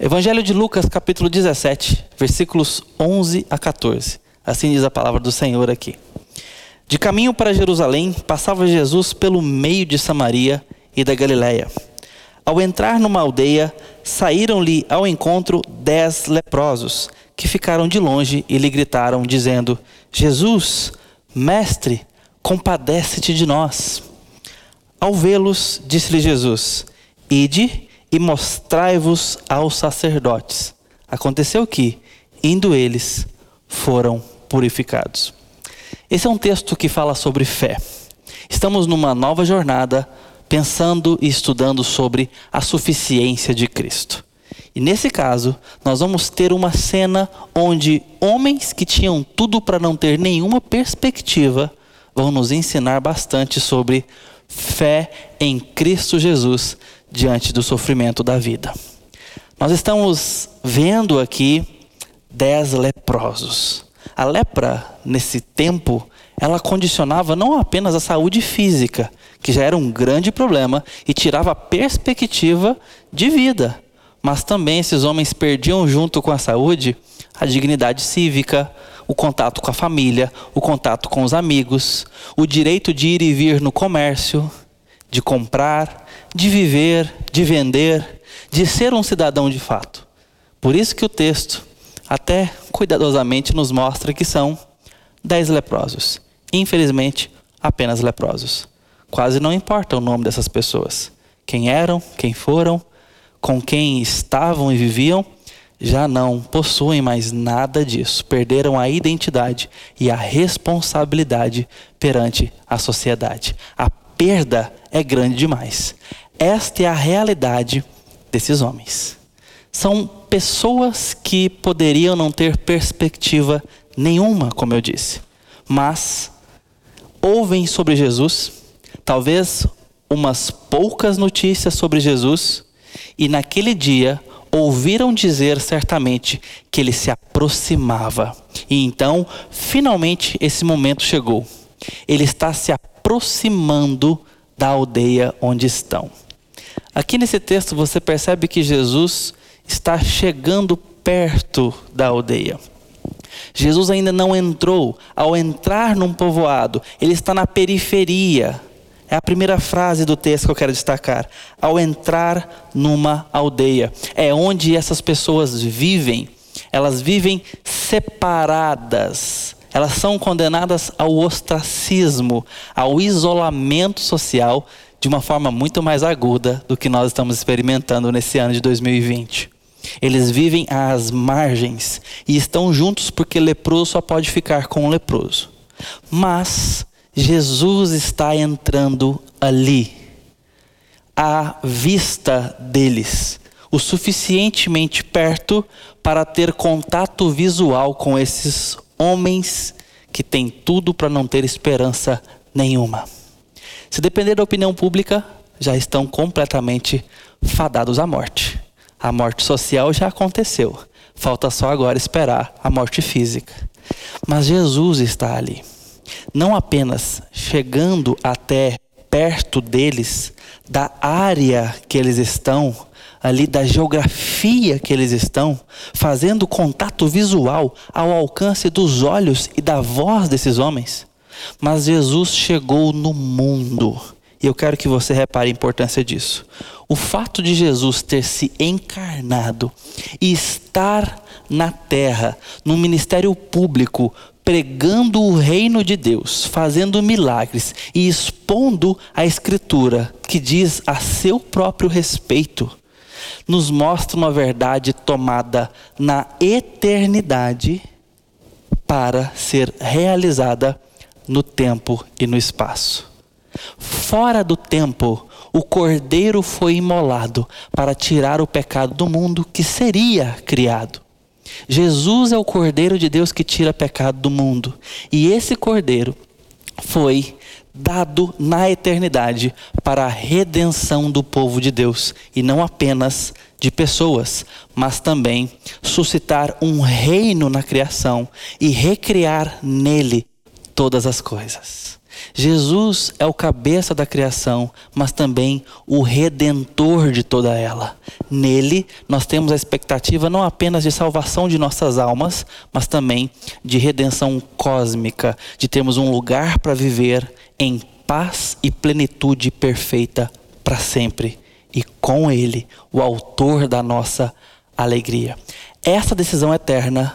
Evangelho de Lucas, capítulo 17, versículos 11 a 14. Assim diz a palavra do Senhor aqui. De caminho para Jerusalém, passava Jesus pelo meio de Samaria e da Galiléia. Ao entrar numa aldeia, saíram-lhe ao encontro dez leprosos, que ficaram de longe e lhe gritaram, dizendo: Jesus, mestre, compadece-te de nós. Ao vê-los, disse-lhe Jesus: Ide e mostrai-vos aos sacerdotes. Aconteceu que, indo eles, foram purificados. Esse é um texto que fala sobre fé. Estamos numa nova jornada pensando e estudando sobre a suficiência de Cristo. E nesse caso, nós vamos ter uma cena onde homens que tinham tudo para não ter nenhuma perspectiva vão nos ensinar bastante sobre fé em Cristo Jesus diante do sofrimento da vida. Nós estamos vendo aqui dez leprosos. A lepra, nesse tempo, ela condicionava não apenas a saúde física, que já era um grande problema, e tirava a perspectiva de vida, mas também esses homens perdiam, junto com a saúde, a dignidade cívica, o contato com a família, o contato com os amigos, o direito de ir e vir no comércio, de comprar, de viver, de vender, de ser um cidadão de fato. Por isso que o texto, até cuidadosamente, nos mostra que são dez leprosos. Infelizmente, apenas leprosos. Quase não importa o nome dessas pessoas. Quem eram, quem foram, com quem estavam e viviam, já não possuem mais nada disso. Perderam a identidade e a responsabilidade perante a sociedade. A perda é grande demais. Esta é a realidade desses homens. São pessoas que poderiam não ter perspectiva nenhuma, como eu disse, mas ouvem sobre Jesus, talvez umas poucas notícias sobre Jesus, e naquele dia ouviram dizer certamente que ele se aproximava. E então, finalmente, esse momento chegou. Ele está se aproximando da aldeia onde estão. Aqui nesse texto você percebe que Jesus está chegando perto da aldeia. Jesus ainda não entrou. Ao entrar num povoado, ele está na periferia. É a primeira frase do texto que eu quero destacar. Ao entrar numa aldeia, é onde essas pessoas vivem. Elas vivem separadas elas são condenadas ao ostracismo, ao isolamento social, de uma forma muito mais aguda do que nós estamos experimentando nesse ano de 2020. Eles vivem às margens e estão juntos porque leproso só pode ficar com o leproso. Mas Jesus está entrando ali, à vista deles, o suficientemente perto para ter contato visual com esses homens que têm tudo para não ter esperança nenhuma. Se depender da opinião pública, já estão completamente fadados à morte. A morte social já aconteceu. Falta só agora esperar a morte física. Mas Jesus está ali. Não apenas chegando até perto deles, da área que eles estão, ali da geografia que eles estão, fazendo contato visual ao alcance dos olhos e da voz desses homens. Mas Jesus chegou no mundo. E eu quero que você repare a importância disso. O fato de Jesus ter se encarnado e estar na terra, no ministério público, pregando o reino de Deus, fazendo milagres e expondo a Escritura, que diz a seu próprio respeito, nos mostra uma verdade tomada na eternidade para ser realizada no tempo e no espaço. Fora do tempo, o cordeiro foi imolado para tirar o pecado do mundo que seria criado. Jesus é o cordeiro de Deus que tira pecado do mundo. E esse cordeiro foi dado na eternidade para a redenção do povo de Deus e não apenas de pessoas, mas também suscitar um reino na criação e recriar nele todas as coisas. Jesus é o cabeça da criação, mas também o redentor de toda ela. Nele, nós temos a expectativa não apenas de salvação de nossas almas, mas também de redenção cósmica, de termos um lugar para viver em paz e plenitude perfeita para sempre. E com Ele, o Autor da nossa alegria. Essa decisão eterna,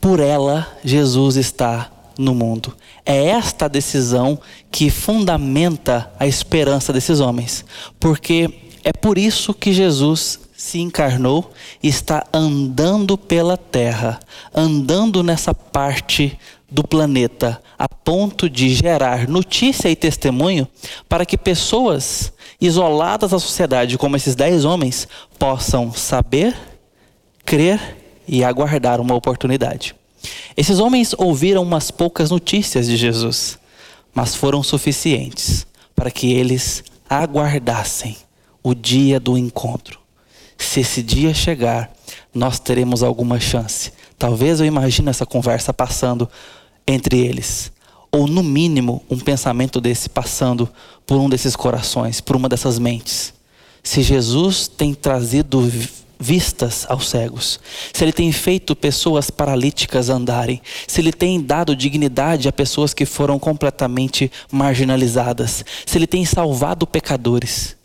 por ela, Jesus está no mundo. É esta decisão que fundamenta a esperança desses homens, porque é por isso que Jesus se encarnou e está andando pela terra, andando nessa parte do planeta, a ponto de gerar notícia e testemunho para que pessoas isoladas da sociedade, como esses dez homens, possam saber, crer e aguardar uma oportunidade. Esses homens ouviram umas poucas notícias de Jesus, mas foram suficientes para que eles aguardassem o dia do encontro. Se esse dia chegar, nós teremos alguma chance. Talvez eu imagine essa conversa passando entre eles, ou no mínimo um pensamento desse passando por um desses corações, por uma dessas mentes. Se Jesus tem trazido vistas aos cegos, se ele tem feito pessoas paralíticas andarem, se ele tem dado dignidade a pessoas que foram completamente marginalizadas, se ele tem salvado pecadores,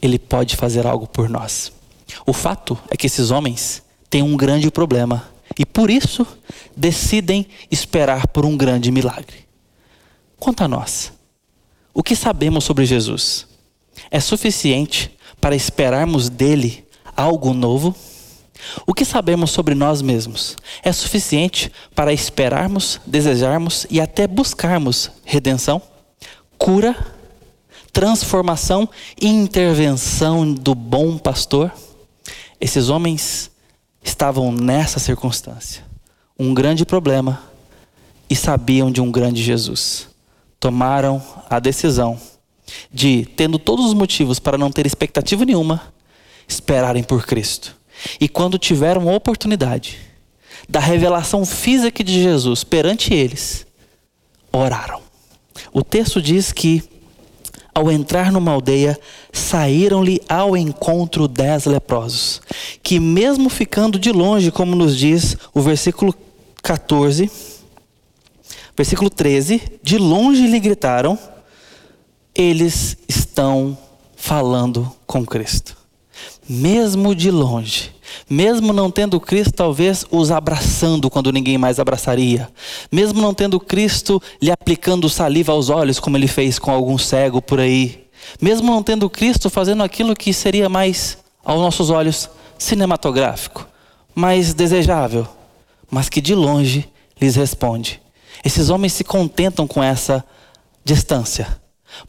ele pode fazer algo por nós. O fato é que esses homens têm um grande problema e por isso decidem esperar por um grande milagre. Quanto a nós, o que sabemos sobre Jesus é suficiente para esperarmos dele algo novo? O que sabemos sobre nós mesmos é suficiente para esperarmos, desejarmos e até buscarmos redenção, cura, transformação e intervenção do bom pastor? Esses homens estavam nessa circunstância, um grande problema, e sabiam de um grande Jesus. Tomaram a decisão de, tendo todos os motivos para não ter expectativa nenhuma, esperarem por Cristo. E quando tiveram oportunidade da revelação física de Jesus perante eles, oraram. O texto diz que, ao entrar numa aldeia, saíram-lhe ao encontro dez leprosos, que, mesmo ficando de longe, como nos diz o versículo 14, versículo 13, de longe lhe gritaram: eles estão falando com Cristo mesmo de longe, mesmo não tendo Cristo, talvez os abraçando quando ninguém mais abraçaria, mesmo não tendo Cristo lhe aplicando saliva aos olhos, como ele fez com algum cego por aí, mesmo não tendo Cristo fazendo aquilo que seria mais, aos nossos olhos, cinematográfico, mais desejável, mas que de longe lhes responde. Esses homens se contentam com essa distância,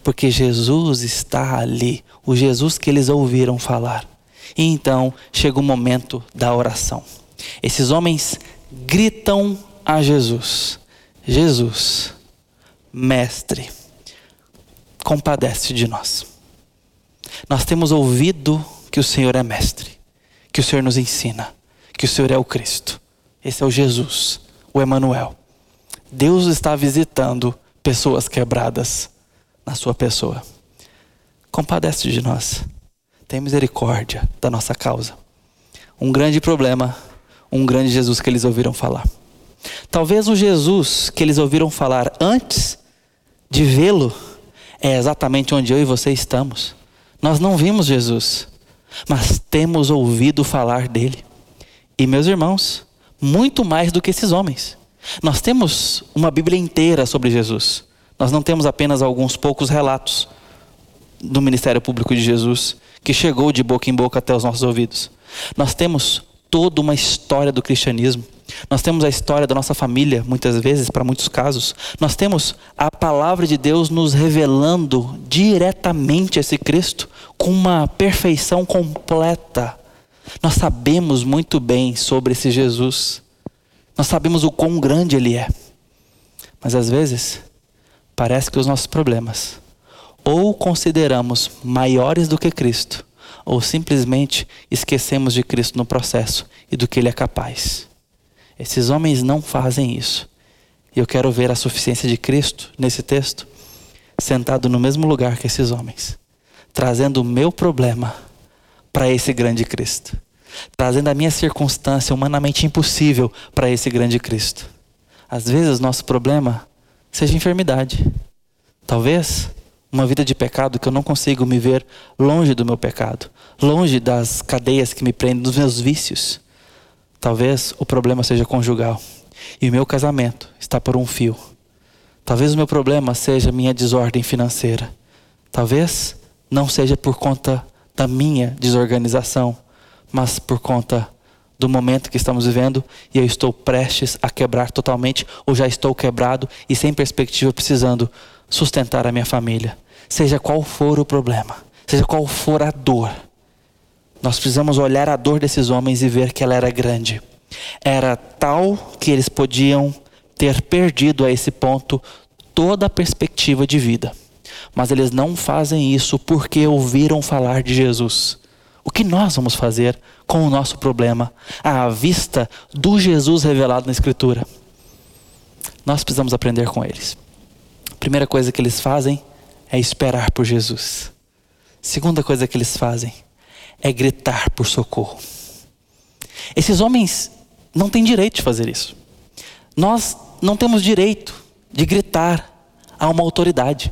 porque Jesus está ali, o Jesus que eles ouviram falar. E então chega o momento da oração. Esses homens gritam a Jesus: Jesus, Mestre, compadece de nós. Nós temos ouvido que o Senhor é Mestre, que o Senhor nos ensina, que o Senhor é o Cristo. Esse é o Jesus, o Emanuel. Deus está visitando pessoas quebradas na sua pessoa. Compadece de nós tem misericórdia da nossa causa. Um grande problema, um grande Jesus que eles ouviram falar. Talvez o Jesus que eles ouviram falar antes de vê-lo é exatamente onde eu e você estamos. Nós não vimos Jesus, mas temos ouvido falar dele. E meus irmãos, muito mais do que esses homens. Nós temos uma Bíblia inteira sobre Jesus. Nós não temos apenas alguns poucos relatos do ministério público de Jesus que chegou de boca em boca até os nossos ouvidos. Nós temos toda uma história do cristianismo. Nós temos a história da nossa família, muitas vezes, para muitos casos. Nós temos a palavra de Deus nos revelando diretamente esse Cristo com uma perfeição completa. Nós sabemos muito bem sobre esse Jesus. Nós sabemos o quão grande ele é. Mas às vezes, parece que os nossos problemas ou consideramos maiores do que Cristo, ou simplesmente esquecemos de Cristo no processo e do que Ele é capaz. Esses homens não fazem isso. E eu quero ver a suficiência de Cristo nesse texto sentado no mesmo lugar que esses homens, trazendo o meu problema para esse grande Cristo, trazendo a minha circunstância humanamente impossível para esse grande Cristo. Às vezes, nosso problema seja enfermidade. Talvez uma vida de pecado que eu não consigo me ver longe do meu pecado, longe das cadeias que me prendem, dos meus vícios. Talvez o problema seja conjugal e o meu casamento está por um fio. Talvez o meu problema seja minha desordem financeira. Talvez não seja por conta da minha desorganização, mas por conta do momento que estamos vivendo e eu estou prestes a quebrar totalmente ou já estou quebrado e sem perspectiva precisando sustentar a minha família. Seja qual for o problema, seja qual for a dor, nós precisamos olhar a dor desses homens e ver que ela era grande. Era tal que eles podiam ter perdido a esse ponto toda a perspectiva de vida. Mas eles não fazem isso porque ouviram falar de Jesus. O que nós vamos fazer com o nosso problema à vista do Jesus revelado na Escritura? Nós precisamos aprender com eles. A primeira coisa que eles fazem é esperar por Jesus. Segunda coisa que eles fazem é gritar por socorro. Esses homens não têm direito de fazer isso. Nós não temos direito de gritar a uma autoridade.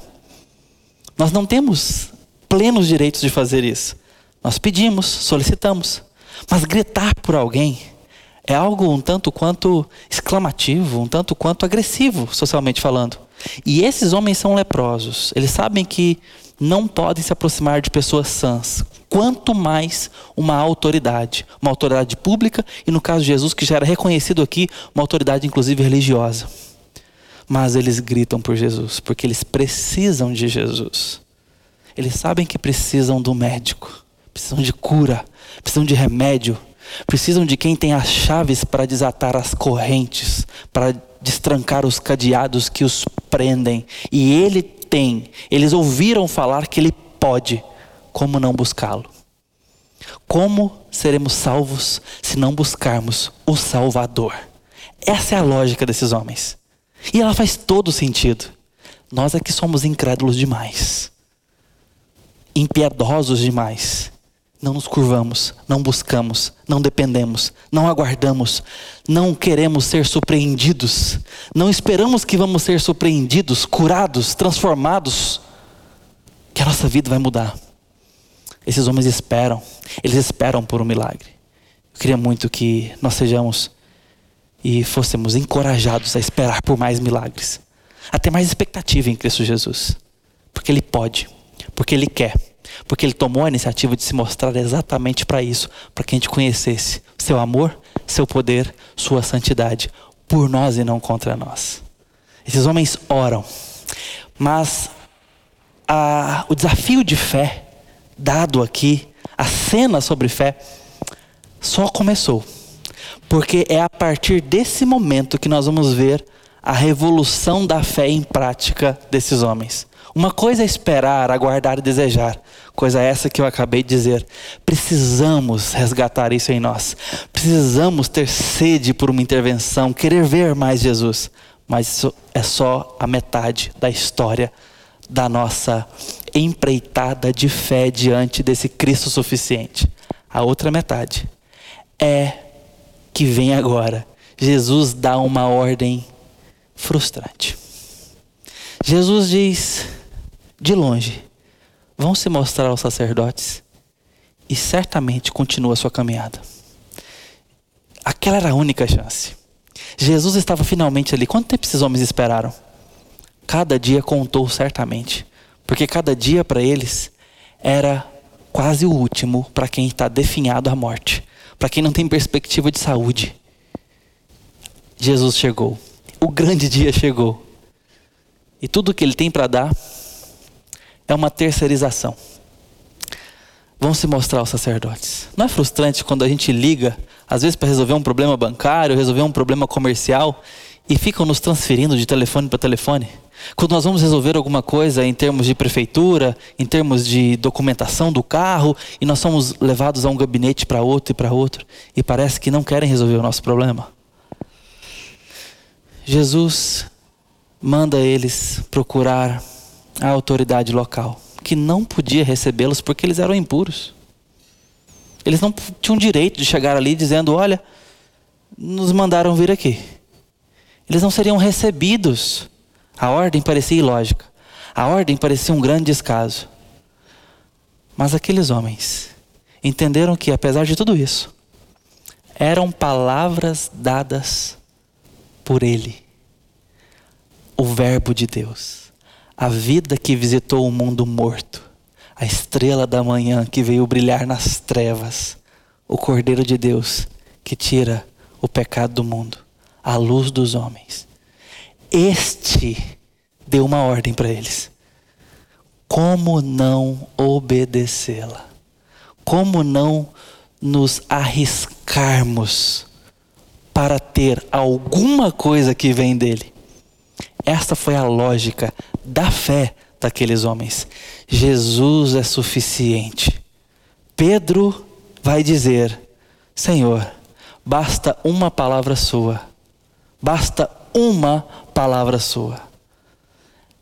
Nós não temos plenos direitos de fazer isso. Nós pedimos, solicitamos, mas gritar por alguém é algo um tanto quanto exclamativo, um tanto quanto agressivo, socialmente falando. E esses homens são leprosos. Eles sabem que não podem se aproximar de pessoas sãs, quanto mais uma autoridade, uma autoridade pública e no caso de Jesus que já era reconhecido aqui, uma autoridade inclusive religiosa. Mas eles gritam por Jesus, porque eles precisam de Jesus. Eles sabem que precisam do médico, precisam de cura, precisam de remédio, precisam de quem tem as chaves para desatar as correntes, para destrancar os cadeados que os prendem. E ele tem, eles ouviram falar que ele pode como não buscá-lo? Como seremos salvos se não buscarmos o Salvador? Essa é a lógica desses homens. E ela faz todo sentido. Nós é que somos incrédulos demais, impiedosos demais. Não nos curvamos, não buscamos, não dependemos, não aguardamos, não queremos ser surpreendidos, não esperamos que vamos ser surpreendidos, curados, transformados, que a nossa vida vai mudar. Esses homens esperam, eles esperam por um milagre. Eu queria muito que nós sejamos e fôssemos encorajados a esperar por mais milagres, a ter mais expectativa em Cristo Jesus, porque Ele pode, porque Ele quer, porque Ele tomou a iniciativa de se mostrar exatamente para isso, para que a gente conhecesse Seu amor, Seu poder, Sua santidade, por nós e não contra nós. Esses homens oram, mas a, o desafio de fé dado aqui, a cena sobre fé, só começou. Porque é a partir desse momento que nós vamos ver a revolução da fé em prática desses homens. Uma coisa é esperar, aguardar e desejar, coisa essa que eu acabei de dizer. Precisamos resgatar isso em nós. Precisamos ter sede por uma intervenção, querer ver mais Jesus. Mas isso é só a metade da história da nossa empreitada de fé diante desse Cristo suficiente. A outra metade é que vem agora. Jesus dá uma ordem frustrante. Jesus diz, de longe, vão se mostrar aos sacerdotes e certamente continua a sua caminhada. Aquela era a única chance. Jesus estava finalmente ali. Quanto tempo esses homens esperaram? Cada dia contou certamente. Porque cada dia para eles era quase o último para quem está definhado à morte, para quem não tem perspectiva de saúde. Jesus chegou. O grande dia chegou. E tudo que ele tem para dar é uma terceirização. Vão se mostrar os sacerdotes. Não é frustrante quando a gente liga, às vezes para resolver um problema bancário, resolver um problema comercial, e ficam nos transferindo de telefone para telefone? Quando nós vamos resolver alguma coisa em termos de prefeitura, em termos de documentação do carro, e nós somos levados a um gabinete para outro e para outro, e parece que não querem resolver o nosso problema. Jesus manda eles procurar a autoridade local, que não podia recebê-los porque eles eram impuros. Eles não tinham direito de chegar ali dizendo: Olha, nos mandaram vir aqui. Eles não seriam recebidos. A ordem parecia ilógica. A ordem parecia um grande descaso. Mas aqueles homens entenderam que, apesar de tudo isso, eram palavras dadas por Ele, o Verbo de Deus, a vida que visitou o mundo morto, a estrela da manhã que veio brilhar nas trevas, o Cordeiro de Deus que tira o pecado do mundo, a luz dos homens. Este deu uma ordem para eles. Como não obedecê-la? Como não nos arriscarmos para ter alguma coisa que vem dele? Esta foi a lógica da fé daqueles homens. Jesus é suficiente. Pedro vai dizer: Senhor, basta uma palavra sua. Basta uma palavra sua.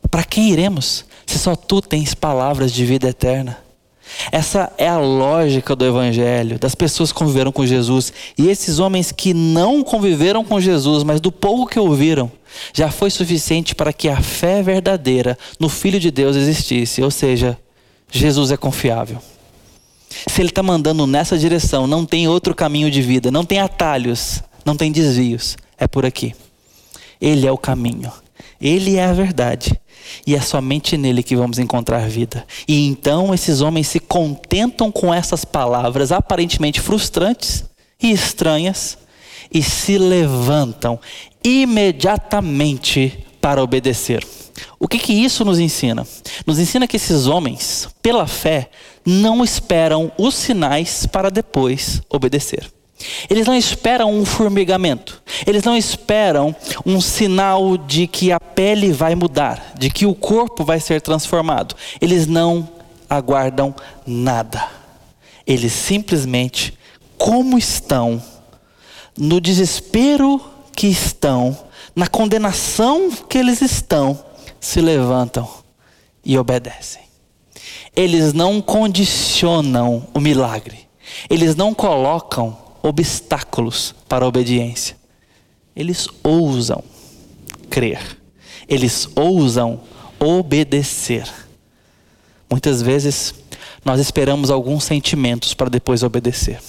Para quem iremos, se só tu tens palavras de vida eterna? Essa é a lógica do Evangelho, das pessoas que conviveram com Jesus. E esses homens que não conviveram com Jesus, mas do pouco que ouviram, já foi suficiente para que a fé verdadeira no Filho de Deus existisse. Ou seja, Jesus é confiável. Se Ele está mandando nessa direção, não tem outro caminho de vida, não tem atalhos, não tem desvios, é por aqui. Ele é o caminho, Ele é a verdade. E é somente nele que vamos encontrar vida. E então esses homens se contentam com essas palavras aparentemente frustrantes e estranhas e se levantam imediatamente para obedecer. O que, que isso nos ensina? Nos ensina que esses homens, pela fé, não esperam os sinais para depois obedecer. Eles não esperam um formigamento. Eles não esperam um sinal de que a pele vai mudar, de que o corpo vai ser transformado. Eles não aguardam nada. Eles simplesmente, como estão, no desespero que estão, na condenação que eles estão, se levantam e obedecem. Eles não condicionam o milagre. Eles não colocam obstáculos para a obediência. Eles ousam crer. Eles ousam obedecer. Muitas vezes nós esperamos alguns sentimentos para depois obedecer.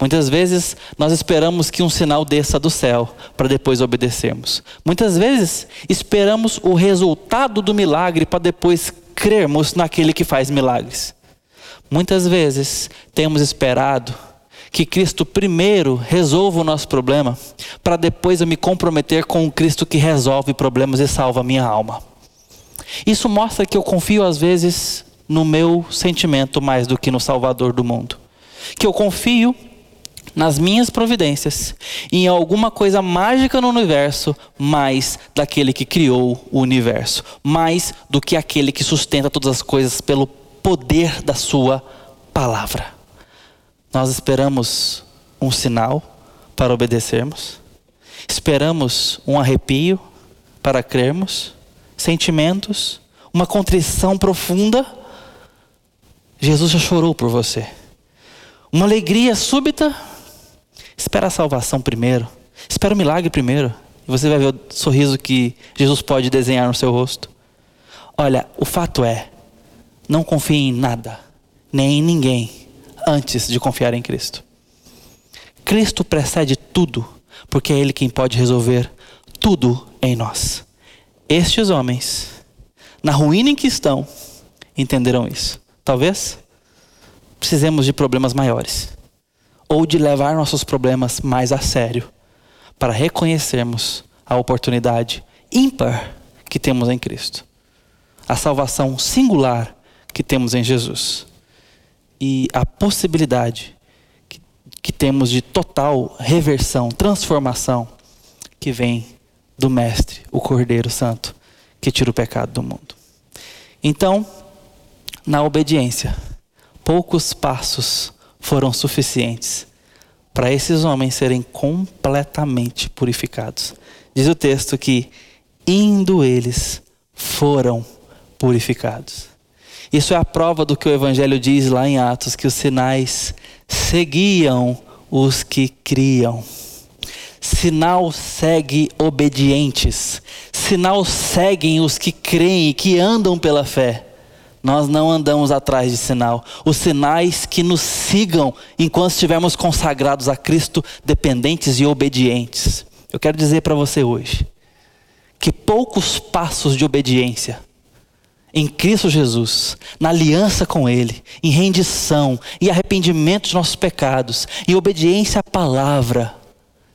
Muitas vezes nós esperamos que um sinal desça do céu para depois obedecermos. Muitas vezes esperamos o resultado do milagre para depois crermos naquele que faz milagres. Muitas vezes temos esperado que Cristo primeiro resolva o nosso problema, para depois eu me comprometer com o Cristo que resolve problemas e salva a minha alma. Isso mostra que eu confio às vezes no meu sentimento mais do que no Salvador do mundo. Que eu confio nas minhas providências, em alguma coisa mágica no universo, mais daquele que criou o universo, mais do que aquele que sustenta todas as coisas pelo poder da Sua palavra. Nós esperamos um sinal para obedecermos, esperamos um arrepio para crermos, sentimentos, uma contrição profunda. Jesus já chorou por você. Uma alegria súbita Espera a salvação primeiro. Espera o milagre primeiro. E você vai ver o sorriso que Jesus pode desenhar no seu rosto. Olha, o fato é, não confie em nada, nem em ninguém, antes de confiar em Cristo. Cristo precede tudo, porque é Ele quem pode resolver tudo em nós. Estes homens, na ruína em que estão, entenderam isso. Talvez precisemos de problemas maiores ou de levar nossos problemas mais a sério, para reconhecermos a oportunidade ímpar que temos em Cristo, a salvação singular que temos em Jesus e a possibilidade que, que temos de total reversão, transformação que vem do Mestre, o Cordeiro Santo, que tira o pecado do mundo. Então, na obediência, poucos passos foram suficientes para esses homens serem completamente purificados. Diz o texto que, indo eles, foram purificados. Isso é a prova do que o Evangelho diz lá em Atos: que os sinais seguiam os que criam. Sinal segue obedientes. Sinal seguem os que creem e que andam pela fé. Nós não andamos atrás de sinal. Os sinais que nos sigam enquanto estivermos consagrados a Cristo, dependentes e obedientes. Eu quero dizer para você hoje que poucos passos de obediência em Cristo Jesus, na aliança com Ele, em rendição e arrependimento de nossos pecados e obediência à palavra,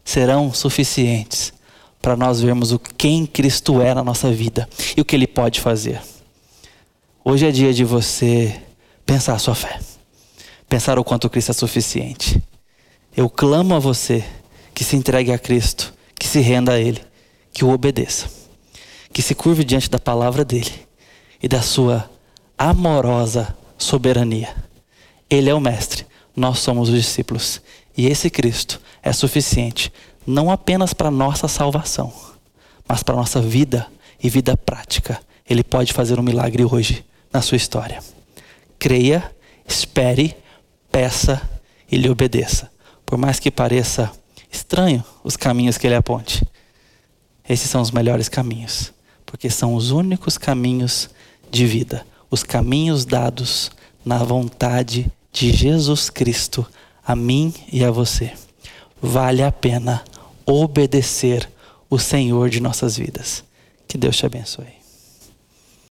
serão suficientes para nós vermos o quem Cristo é na nossa vida e o que Ele pode fazer. Hoje é dia de você pensar a sua fé, pensar o quanto Cristo é suficiente. Eu clamo a você que se entregue a Cristo, que se renda a Ele, que o obedeça, que se curve diante da palavra dEle e da sua amorosa soberania. Ele é o Mestre, nós somos os discípulos. E esse Cristo é suficiente, não apenas para nossa salvação, mas para nossa vida e vida prática. Ele pode fazer um milagre hoje na sua história. Creia, espere, peça e lhe obedeça. Por mais que pareça estranho os caminhos que ele aponte, esses são os melhores caminhos, porque são os únicos caminhos de vida, os caminhos dados na vontade de Jesus Cristo a mim e a você. Vale a pena obedecer o Senhor de nossas vidas. Que Deus te abençoe.